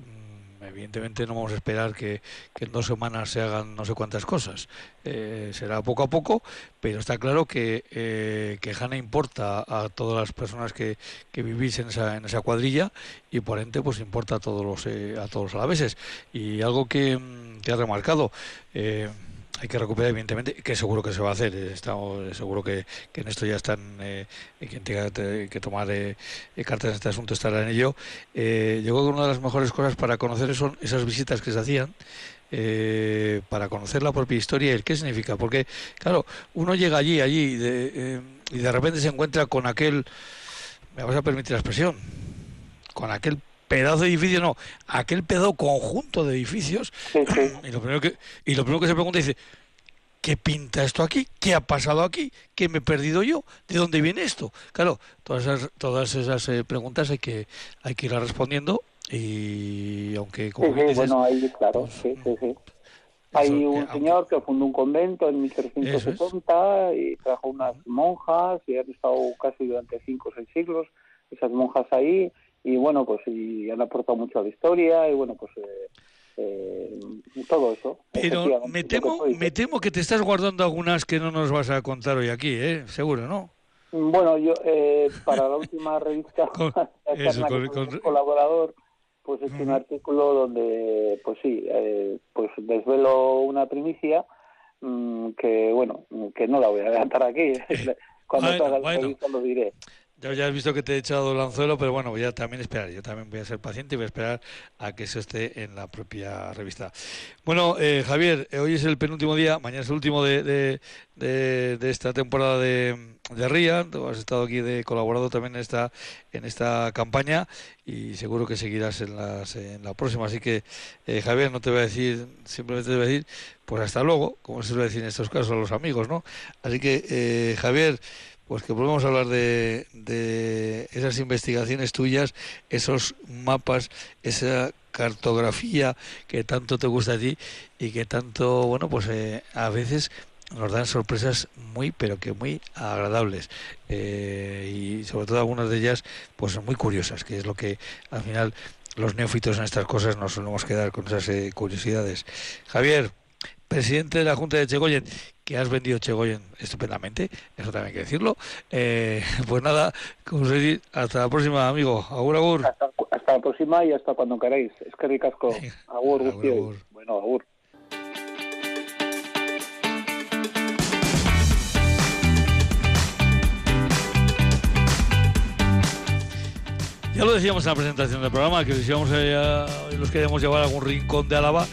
evidentemente no vamos a esperar que, en dos semanas se hagan no sé cuántas cosas. Eh, será poco a poco, pero está claro que, eh, que Hanna importa a todas las personas que, que vivís en esa, en esa cuadrilla y por ende pues importa a todos los, eh, a todos los alaveses. Y algo que, que ha remarcado, eh, hay que recuperar evidentemente que seguro que se va a hacer estamos seguro que, en esto ya están eh, quien tenga que tomar eh, cartas en este asunto estará en ello. Eh, yo creo que una de las mejores cosas para conocer son esas visitas que se hacían eh, para conocer la propia historia y el qué significa porque claro uno llega allí allí y de repente se encuentra con aquel me vas a permitir la expresión con aquel pedazo de edificio, no, aquel pedazo conjunto de edificios. Y, lo primero que, y lo primero que se pregunta dice, ¿qué pinta esto aquí? ¿Qué ha pasado aquí? ¿Qué me he perdido yo? ¿De dónde viene esto? Claro, todas esas, todas esas eh, preguntas hay que, hay que ir respondiendo y aunque como bueno, ahí claro, pues, sí, sí, sí. Hay un señor que fundó un convento en 1370 y trajo unas monjas y han estado casi durante cinco o seis siglos esas monjas ahí y bueno, pues y han aportado mucho a la historia y bueno, pues eh, eh, todo eso. Pero me temo, me temo que te estás guardando algunas que no nos vas a contar hoy aquí, ¿eh? Seguro, ¿no? Bueno, yo eh, para la última revista con, colaborador, pues es un artículo donde, pues sí, pues desvelo una primicia mm, que, bueno, que no la voy a adelantar aquí. Cuando la revista lo diré. Ya, has visto que te he echado el anzuelo, pero bueno, voy a también esperar. Yo también voy a ser paciente y voy a esperar a que eso esté en la propia revista. Bueno, eh, Javier, eh, hoy es el penúltimo día, mañana es el último de, de, esta temporada de, de RIA. Has estado aquí de colaborado también en esta, en esta campaña y seguro que seguirás en, las, en la próxima. Así que, eh, Javier, no te voy a decir, simplemente te voy a decir, pues hasta luego, como se suele decir en estos casos a los amigos, ¿no? Así que, Javier. Pues que volvemos a hablar de, de esas investigaciones tuyas, esos mapas, esa cartografía que tanto te gusta a ti y que tanto, bueno, pues eh, a veces nos dan sorpresas muy, pero que muy agradables. Eh, y sobre todo algunas de ellas, pues muy curiosas, que es lo que al final los neófitos en estas cosas nos solemos quedar con esas eh, curiosidades. Javier, presidente de la Junta de Chegoyen, que has vendido Chegoyen estupendamente, eso también hay que decirlo. Eh, pues nada, hasta la próxima, amigo. Agur, agur. Hasta, hasta, la próxima y hasta cuando queráis. Es que ricasco. Agur, agur, agur. Bueno, agur. Ya lo decíamos en la presentación del programa, que los queríamos llevar a algún rincón de Álava,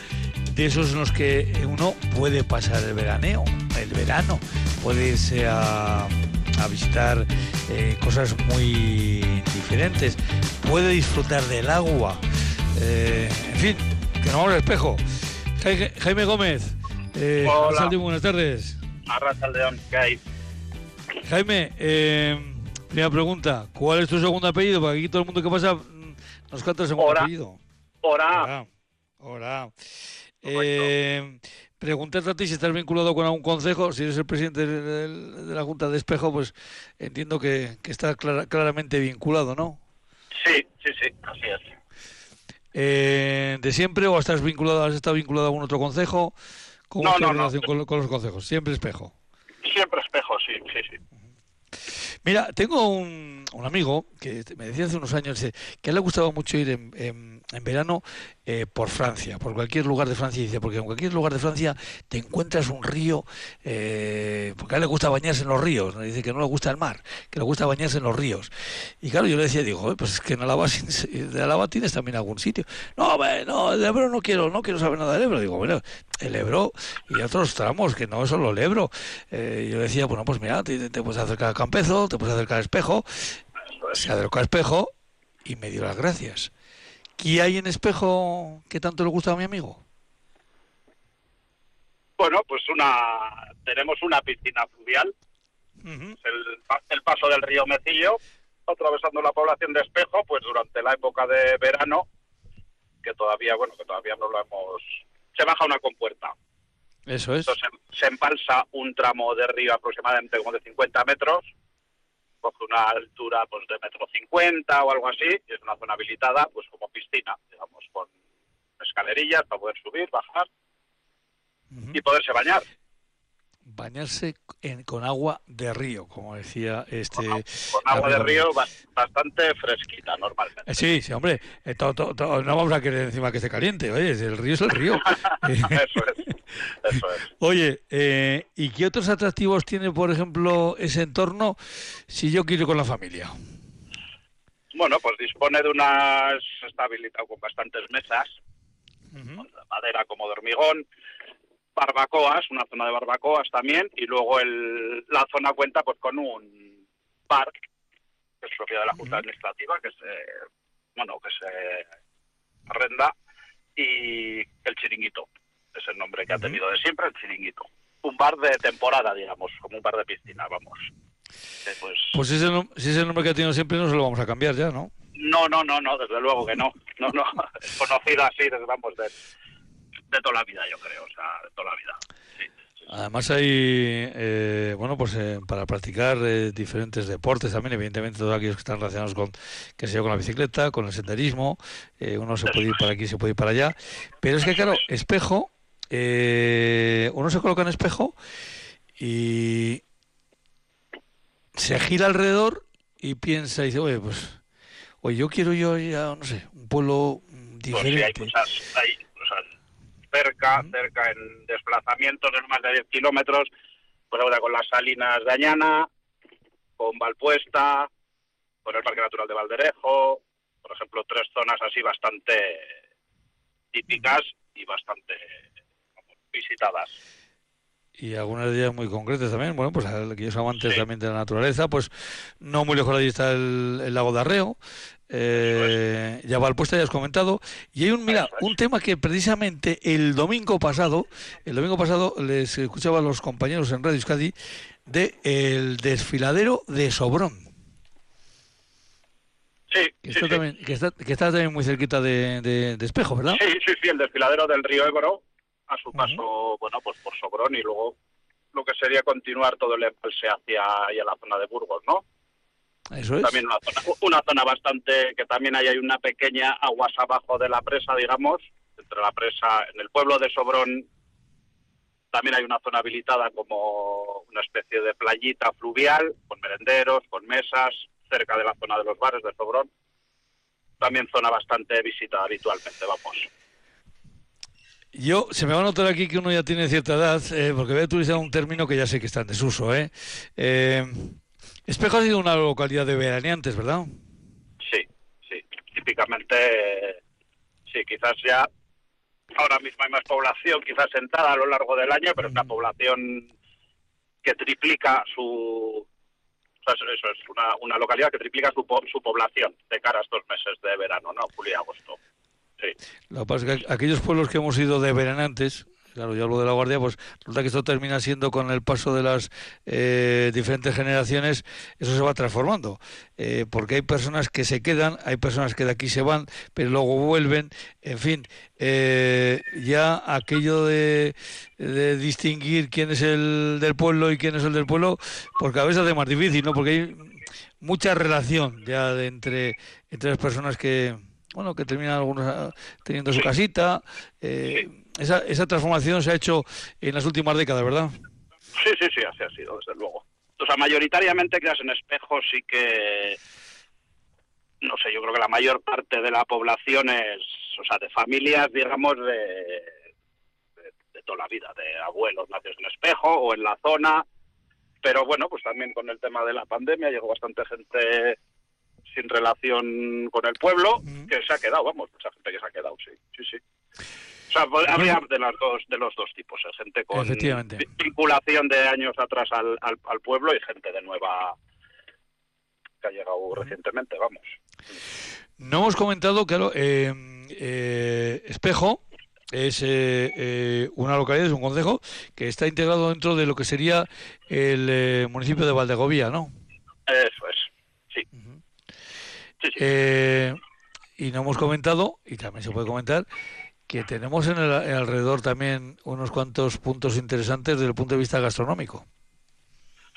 de esos en los que uno puede pasar el veraneo, el verano, puede irse a, a visitar eh, cosas muy diferentes, puede disfrutar del agua, eh, en fin, que no vamos al espejo. Jaime Gómez, eh, Hola. buenas tardes. Arrasa León, ¿qué hay? Jaime, eh, primera pregunta, ¿cuál es tu segundo apellido? Porque aquí todo el mundo que pasa nos canta el segundo Ora. apellido. Hora. Hola. Hola. Eh, preguntarte a ti si estás vinculado con algún consejo, si eres el presidente de, la Junta de Espejo, pues entiendo que, que está clara- claramente vinculado, ¿no? Sí, sí, sí, así es. Eh, ¿De siempre o estás vinculado, has estado vinculado a algún otro consejo? ¿Cómo No, es tu no, no. relación con, con los consejos? Siempre Espejo. Siempre espejo, sí, sí, sí. Mira, tengo un, un amigo que me decía hace unos años que a él le gustaba mucho ir en, en- en verano eh, por Francia, por cualquier lugar de Francia. Dice, porque en cualquier lugar de Francia te encuentras un río, eh, porque a él le gusta bañarse en los ríos. Dice que no le gusta el mar, que le gusta bañarse en los ríos. Y claro, yo le decía, digo, "Eh, pues es que en sin- de Álava tienes también algún sitio. No, no, el Ebro no quiero, no quiero saber nada del Ebro. Digo, bueno, el Ebro y otros tramos, que no es solo el Ebro. Eh, yo le decía, bueno, pues mira, te, te puedes acercar a Campezo, te puedes acercar a Espejo. Se acercó a Espejo y me dio las gracias. ¿Qué hay en Espejo que tanto le gusta a mi amigo? Bueno, pues una tenemos una piscina fluvial, Ujú. el, pa- el paso del río Mecillo, atravesando la población de Espejo, pues durante la época de verano, que todavía, bueno, que todavía no lo hemos... Se baja una compuerta. Eso es. Entonces se, se embalsa un tramo de río aproximadamente como de 50 metros, coge una altura pues de metro 50 o algo así, y es una zona habilitada pues como piscina, digamos, con escalerillas para poder subir, bajar y poderse bañar. Bañarse en- con agua de río, como decía este. Con, agua- con agua de amigo río bastante fresquita normalmente. Sí, sí, hombre. eh, to- to- to- no vamos a querer encima que esté caliente. Oye, el río es el río. Eso es, eso es. Oye, eh, ¿y qué otros atractivos tiene, por ejemplo, ese entorno si yo quiero ir con la familia? Bueno, pues dispone de unas, está habilitado con bastantes mesas, de madera como de hormigón, barbacoas, una zona de barbacoas también, y luego el, la zona cuenta pues con un bar, que es propiedad de la Junta Administrativa, que se, bueno, que se arrenda, y el chiringuito, es el nombre que ha tenido de siempre, el chiringuito. Un bar de temporada, digamos, como un bar de piscina, vamos. Eh, pues, Pues si es, el, nom- si es el nombre que ha tenido siempre, no se lo vamos a cambiar ya, ¿no? no, no, no, no, desde luego que no. No, no, es conocido así desde, vamos, de, de toda la vida, yo creo, o sea, de toda la vida. Sí. Además hay, eh, bueno, pues eh, para practicar eh, diferentes deportes también, evidentemente todos aquellos que están relacionados con, que se con la bicicleta, con el senderismo, eh, uno se puede ir para aquí, se puede ir para allá, pero es que claro, espejo, eh, uno se coloca en espejo y se gira alrededor y piensa y dice, oye, pues, oye, yo quiero yo ir a, no sé, un pueblo Pues sí, hay diferente. muchas, hay, o sea, cerca, cerca en desplazamientos de más de 10 kilómetros, pues ahora con las salinas de Añana, con Valpuesta, con el Parque Natural de Valderejo, por ejemplo, tres zonas así bastante típicas y bastante visitadas. y algunas de ellas muy concretas también. Bueno, pues aquellos amantes Sí. también de la naturaleza, pues no muy lejos de allí está el, el lago de Arreo, Eh, ya Valpuesta ya has comentado. Y hay un, mira, un tema que precisamente el domingo pasado, el domingo pasado les escuchaba a los compañeros en Radio Euskadi de el desfiladero de Sobrón. Sí, Que sí, está, sí. También, que, está, que está también muy cerquita de, de- de Espejo, ¿verdad? Sí, sí, sí, el desfiladero del río Ebro, a su paso, bueno, pues por Sobrón y luego lo que sería continuar todo el embalse hacia, hacia la zona de Burgos, ¿no? Eso es. También una zona, una zona bastante, que también ahí hay una pequeña aguas abajo de la presa, digamos, entre la presa, en el pueblo de Sobrón también hay una zona habilitada como una especie de playita fluvial, con merenderos, con mesas, cerca de la zona de los bares de Sobrón. También zona bastante visitada habitualmente, vamos. Yo, se me va a notar aquí que uno ya tiene cierta edad, eh, porque voy a utilizar un término que ya sé que está en desuso. ¿eh? Eh, Espejo ha sido una localidad de veraneantes, ¿verdad? Sí, sí. Típicamente, sí, quizás ya ahora mismo hay más población, quizás sentada a lo largo del año, pero es una población que triplica su. o sea, eso- es una, una localidad que triplica su, su población de cara a estos meses de verano, ¿no? Julio y agosto. Sí. Lo que pasa es que aquellos pueblos que hemos ido de veraneantes, claro, yo hablo de la Guardia, pues resulta que esto termina siendo con el paso de las eh, diferentes generaciones, eso se va transformando. Eh, porque hay personas que se quedan, hay personas que de aquí se van, pero luego vuelven, en fin, eh, ya aquello de, de distinguir quién es el del pueblo y quién es el del pueblo, porque a veces hace más difícil, ¿no? Porque hay mucha relación ya de entre, entre las personas que bueno que terminan algunos ah, teniendo su casita eh, esa, esa transformación se ha hecho en las últimas décadas verdad Sí, sí, sí, así ha sido, desde luego. O sea, mayoritariamente quedas en espejos sí que, no sé, yo creo que la mayor parte de la población es, o sea, de familias, digamos, de, de, de toda la vida, de abuelos nacidos en espejo o en la zona. Pero bueno, pues también con el tema de la pandemia llegó bastante gente sin relación con el pueblo que se ha quedado, vamos, mucha gente que se ha quedado, sí, sí, sí. O sea, pues, habría de las dos, de los dos tipos, ¿eh? gente con vinculación de años atrás al, al, al pueblo y gente de nueva que ha llegado recientemente, vamos. no hemos comentado claro eh, eh, Espejo es eh, eh, una localidad es un concejo que está integrado dentro de lo que sería el municipio de Valdegovía no Eso. Sí, sí. Eh, y no hemos comentado, y también se puede comentar, que tenemos en el en alrededor también unos cuantos puntos interesantes desde el punto de vista gastronómico.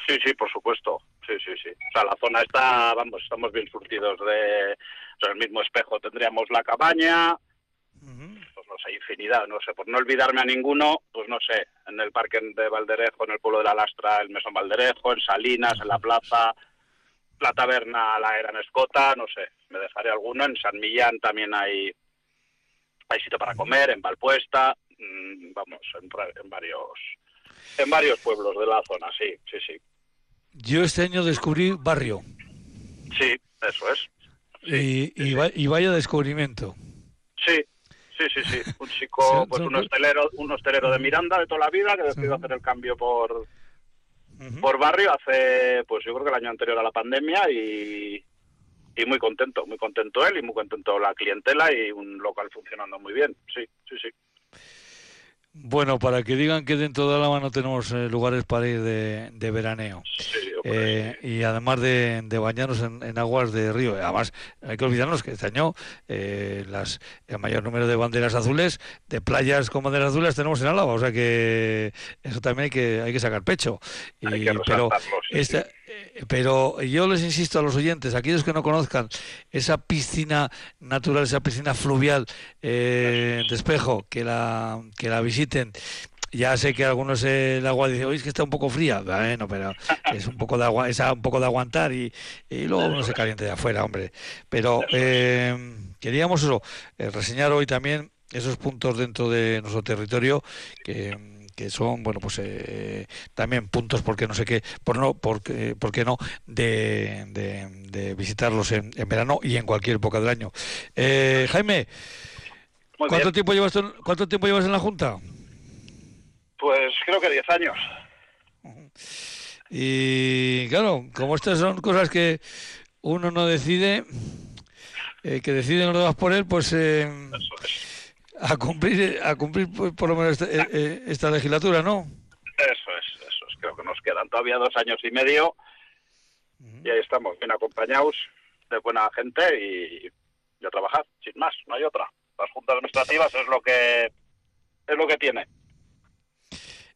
Sí, sí, por supuesto. Sí, sí, sí. O sea, la zona está, vamos, estamos bien surtidos de, o sea, el mismo espejo tendríamos la cabaña, pues no sé, infinidad, no sé, por no olvidarme a ninguno, pues no sé, en el parque de Valderejo, en el pueblo de la Lastra, el Mesón Valderejo, en Salinas, en la plaza, la taberna La Era en Escota, no sé, me dejaré alguno, en San Millán también hay, hay sitio para comer, en Valpuesta, mm, vamos, en, varios en varios pueblos de la zona, sí, sí, sí. Yo este año descubrí barrio Sí, eso es. y, y va- y vaya descubrimiento. Sí, sí, sí, sí. Un Sí, chico, pues un hostelero, un hostelero de Miranda de toda la vida que decidió hacer el cambio por, por barrio hace, pues yo creo que el año anterior a la pandemia y, y muy contento, muy contento él y muy contento la clientela y un local funcionando muy bien. Sí, sí, sí. Bueno, para que digan que dentro de Álava no tenemos eh, lugares para ir de, de veraneo. Sí, Eh, y además de, de bañarnos en, en aguas de río. Además, hay que olvidarnos que este año eh, las, el mayor número de banderas azules, de playas con banderas azules, tenemos en Álava. O sea que eso también hay que, hay que sacar pecho. Y, Hay que pero, sí, esta- eh, pero yo les insisto a los oyentes, aquellos que no conozcan esa piscina natural, esa piscina fluvial eh, de espejo, que la, que la visiten. Ya sé que algunos eh, el agua dice, oye, es que está un poco fría. Bueno, pero es un poco de agua, es un poco de aguantar y, y luego uno se caliente de afuera, hombre. Pero eh, queríamos eso, eh, reseñar hoy también esos puntos dentro de nuestro territorio que, que son, bueno, pues eh, también puntos porque no sé qué, por no, porque, por qué no, de, de- de visitarlos en, en verano y en cualquier época del año. Eh, Jaime, ¿cuánto tiempo llevas cuánto tiempo llevas en la junta? Pues creo que 10 años. Y claro, como estas son cosas que uno no decide, eh, que deciden los demás por él, pues eh, a cumplir, a cumplir pues, por lo menos esta, eh, eh, esta legislatura, ¿no? Eso es, eso es. Creo que nos quedan todavía dos años y medio y ahí estamos, bien acompañados de buena gente y, y a trabajar, sin más, no hay otra. Las juntas administrativas es lo que es lo que tiene.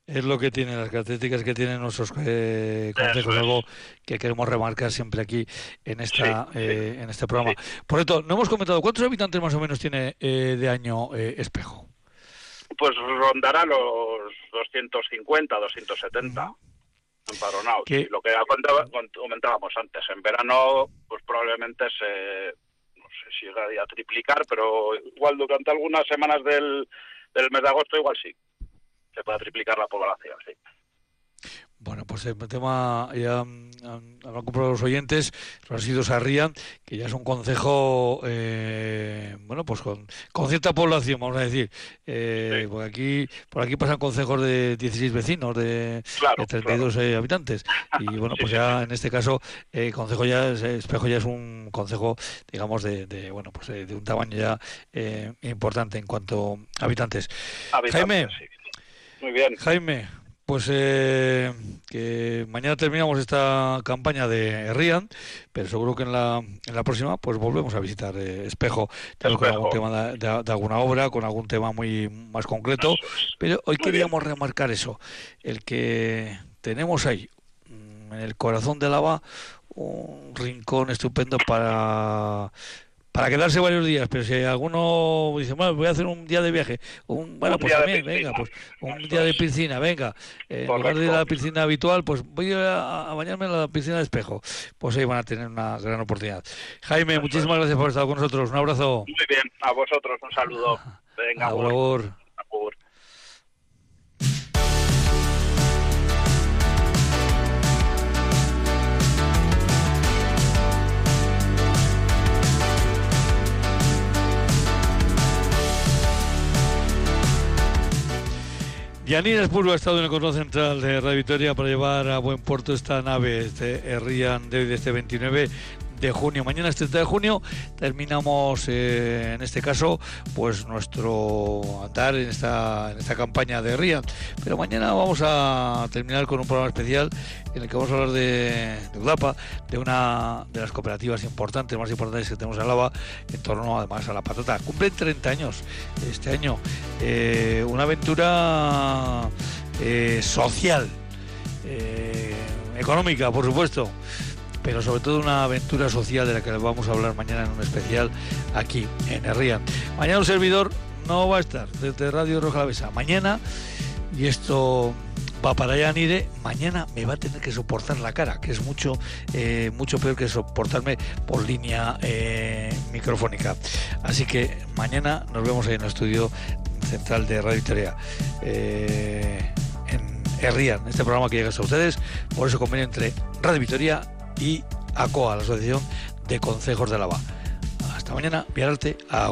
Es lo que tiene, las características que tienen nuestros eh, consejos, es. algo que queremos remarcar siempre aquí en esta Sí, sí. eh, en este programa. Por cierto, no hemos comentado, ¿cuántos habitantes más o menos tiene eh, de año eh, Espejo? Pues rondará los 250, 270 empadronados. ¿Qué? Y lo que comentábamos antes, en verano pues probablemente se, no sé si llegaría a triplicar, pero igual durante algunas semanas del, del mes de agosto igual sí, se puede triplicar la población, sí. Bueno, pues el tema, ya han han comprobado los oyentes, los residuos Sarria, que ya es un concejo, eh, bueno, pues con, con cierta población, vamos a decir. Eh, Sí. por, aquí, por aquí pasan consejos de 16 vecinos, de, Claro, de 32 eh, habitantes. Y bueno, pues ya en este caso, eh, concejo ya, es- Espejo ya es un concejo, digamos, de, de, bueno, pues eh, de un tamaño ya eh, importante en cuanto a habitantes. Habitantes, sí. Muy bien, Jaime, pues eh, que mañana terminamos esta campaña de Rian, pero seguro que en la, en la próxima pues volvemos a visitar eh, Espejo, tal vez con Espejo. algún tema de, de- de alguna obra, con algún tema muy más concreto, pero hoy Muy queríamos remarcar eso, el que tenemos ahí, mm, en el corazón de Lava, un rincón estupendo para para quedarse varios días, pero si alguno dice, bueno, voy a hacer un día de viaje, un, bueno, Un pues día de también, piscina. venga, pues un Eso día de piscina, venga, eh, en lugar de ir a la piscina habitual, pues voy a, a bañarme en la piscina de espejo, pues ahí van a tener una gran oportunidad. Jaime, Eso muchísimas es. gracias por estar con nosotros, un abrazo, Muy bien, a vosotros un saludo. Venga, por agur, Yanira Espurgo ha estado en el control central de Radio Victoria para llevar a buen puerto esta nave, este hoy, de este 29 de junio. Mañana es 30 de junio terminamos eh, en este caso pues nuestro andar en esta, en esta campaña de Herrian. Pero mañana vamos a terminar con un programa especial en el que vamos a hablar de, de UDAPA, de una de las cooperativas importantes, más importantes que tenemos en Álava, en torno además a la patata. Cumplen 30 años este año. Eh, una aventura eh, social, económica, por supuesto, pero sobre todo una aventura social de la que les vamos a hablar mañana en un especial aquí en Herrian. Mañana un servidor no va a estar desde Radio Roja Besa. Mañana, y esto va para Yanire, mañana me va a tener que soportar la cara, que es mucho, eh, mucho peor que soportarme por línea eh, microfónica. Así que mañana nos vemos ahí en el estudio central de Radio Victoria. Eh, en Herrian, este programa que llega hasta ustedes, por eso convenio entre Radio Victoria y ACOA, la Asociación de Consejos de Álava. Hasta mañana, Viaralte, a